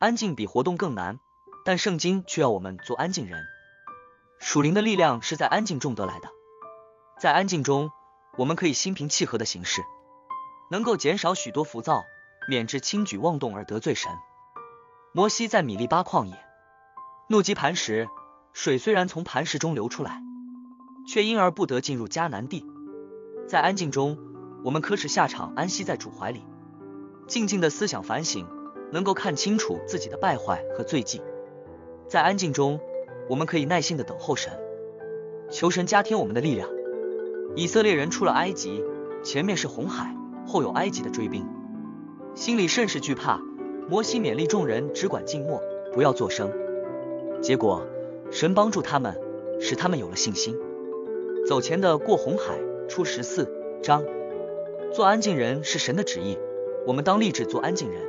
安静比活动更难，但圣经却要我们做安静人。属灵的力量是在安静中得来的，在安静中，我们可以心平气和的行事，能够减少许多浮躁，免致轻举妄动而得罪神。摩西在米利巴旷野，怒击磐石，水虽然从磐石中流出来，却因而不得进入迦南地。在安静中，我们可使下场安息在主怀里，静静的思想反省，能够看清楚自己的败坏和罪迹。在安静中，我们可以耐心的等候神，求神加添我们的力量。以色列人出了埃及，前面是红海，后有埃及的追兵，心里甚是惧怕。摩西勉励众人只管静默，不要作声。结果神帮助他们，使他们有了信心，走前的过红海。出十四章，做安静人是神的旨意，我们当立志做安静人。